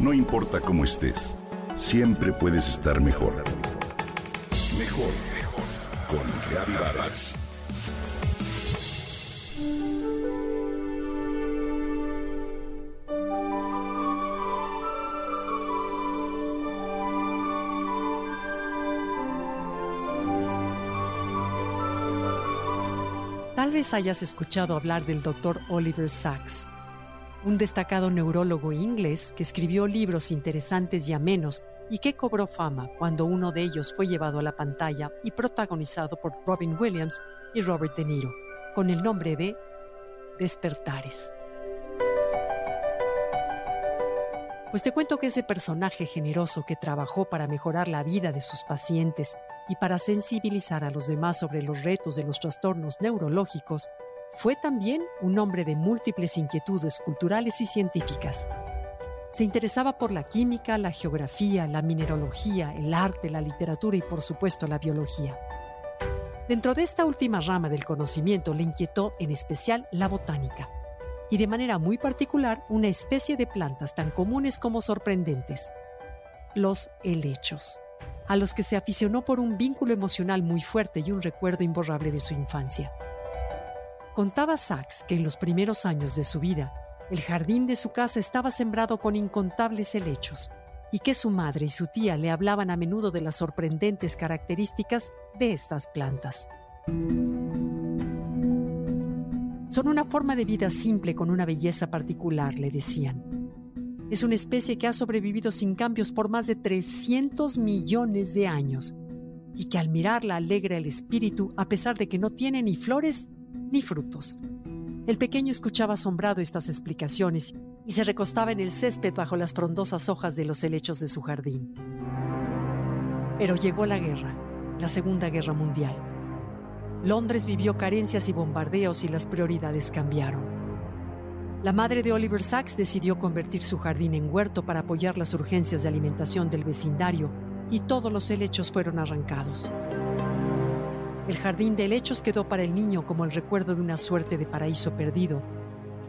No importa cómo estés, siempre puedes estar mejor. Mejor, mejor. Con Reavivadas. Tal vez hayas escuchado hablar del Dr. Oliver Sacks, un destacado neurólogo inglés que escribió libros interesantes y amenos y que cobró fama cuando uno de ellos fue llevado a la pantalla y protagonizado por Robin Williams y Robert De Niro, con el nombre de Despertares. Pues te cuento que ese personaje generoso que trabajó para mejorar la vida de sus pacientes y para sensibilizar a los demás sobre los retos de los trastornos neurológicos, fue también un hombre de múltiples inquietudes culturales y científicas. Se interesaba por la química, la geografía, la mineralogía, el arte, la literatura y por supuesto la biología. Dentro de esta última rama del conocimiento le inquietó en especial la botánica y de manera muy particular una especie de plantas tan comunes como sorprendentes, los helechos, a los que se aficionó por un vínculo emocional muy fuerte y un recuerdo imborrable de su infancia. Contaba Sachs que en los primeros años de su vida, el jardín de su casa estaba sembrado con incontables helechos y que su madre y su tía le hablaban a menudo de las sorprendentes características de estas plantas. Son una forma de vida simple con una belleza particular, le decían. Es una especie que ha sobrevivido sin cambios por más de 300 millones de años y que al mirarla alegra el espíritu a pesar de que no tiene ni flores ni frutos. El pequeño escuchaba asombrado estas explicaciones y se recostaba en el césped bajo las frondosas hojas de los helechos de su jardín. Pero llegó la guerra, la Segunda Guerra Mundial Londres vivió carencias y bombardeos y las prioridades cambiaron. La madre de Oliver Sacks decidió convertir su jardín en huerto para apoyar las urgencias de alimentación del vecindario y todos los helechos fueron arrancados. El jardín de helechos quedó para el niño como el recuerdo de una suerte de paraíso perdido,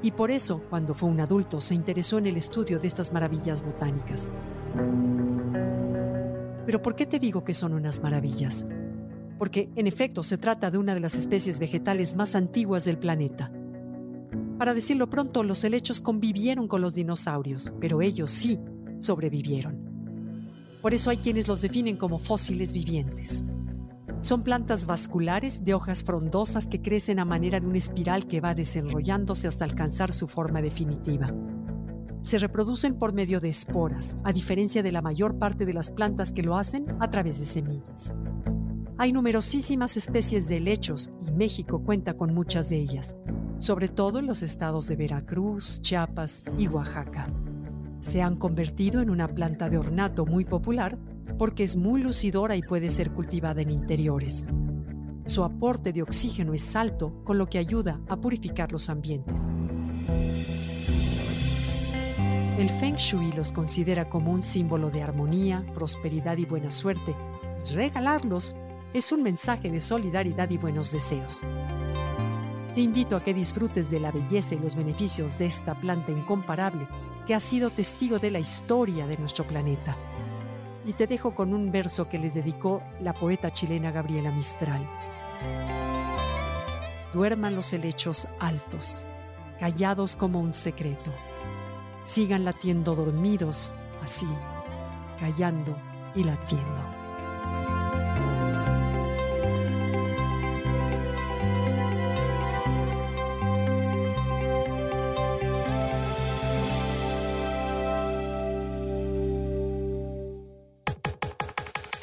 y por eso, cuando fue un adulto, se interesó en el estudio de estas maravillas botánicas. Pero ¿por qué te digo que son unas maravillas? porque en efecto se trata de una de las especies vegetales más antiguas del planeta. Para decirlo pronto, los helechos convivieron con los dinosaurios, pero ellos sí sobrevivieron. Por eso hay quienes los definen como fósiles vivientes. Son plantas vasculares de hojas frondosas que crecen a manera de una espiral que va desenrollándose hasta alcanzar su forma definitiva. Se reproducen por medio de esporas, a diferencia de la mayor parte de las plantas que lo hacen a través de semillas. Hay numerosísimas especies de helechos y México cuenta con muchas de ellas, sobre todo en los estados de Veracruz, Chiapas y Oaxaca. Se han convertido en una planta de ornato muy popular porque es muy lucidora y puede ser cultivada en interiores. Su aporte de oxígeno es alto, con lo que ayuda a purificar los ambientes. El Feng Shui los considera como un símbolo de armonía, prosperidad y buena suerte. Regalarlos es un mensaje de solidaridad y buenos deseos. Te invito a que disfrutes de la belleza y los beneficios de esta planta incomparable que ha sido testigo de la historia de nuestro planeta. Y te dejo con un verso que le dedicó la poeta chilena Gabriela Mistral. Duerman los helechos altos, callados como un secreto. Sigan latiendo dormidos, así, callando y latiendo.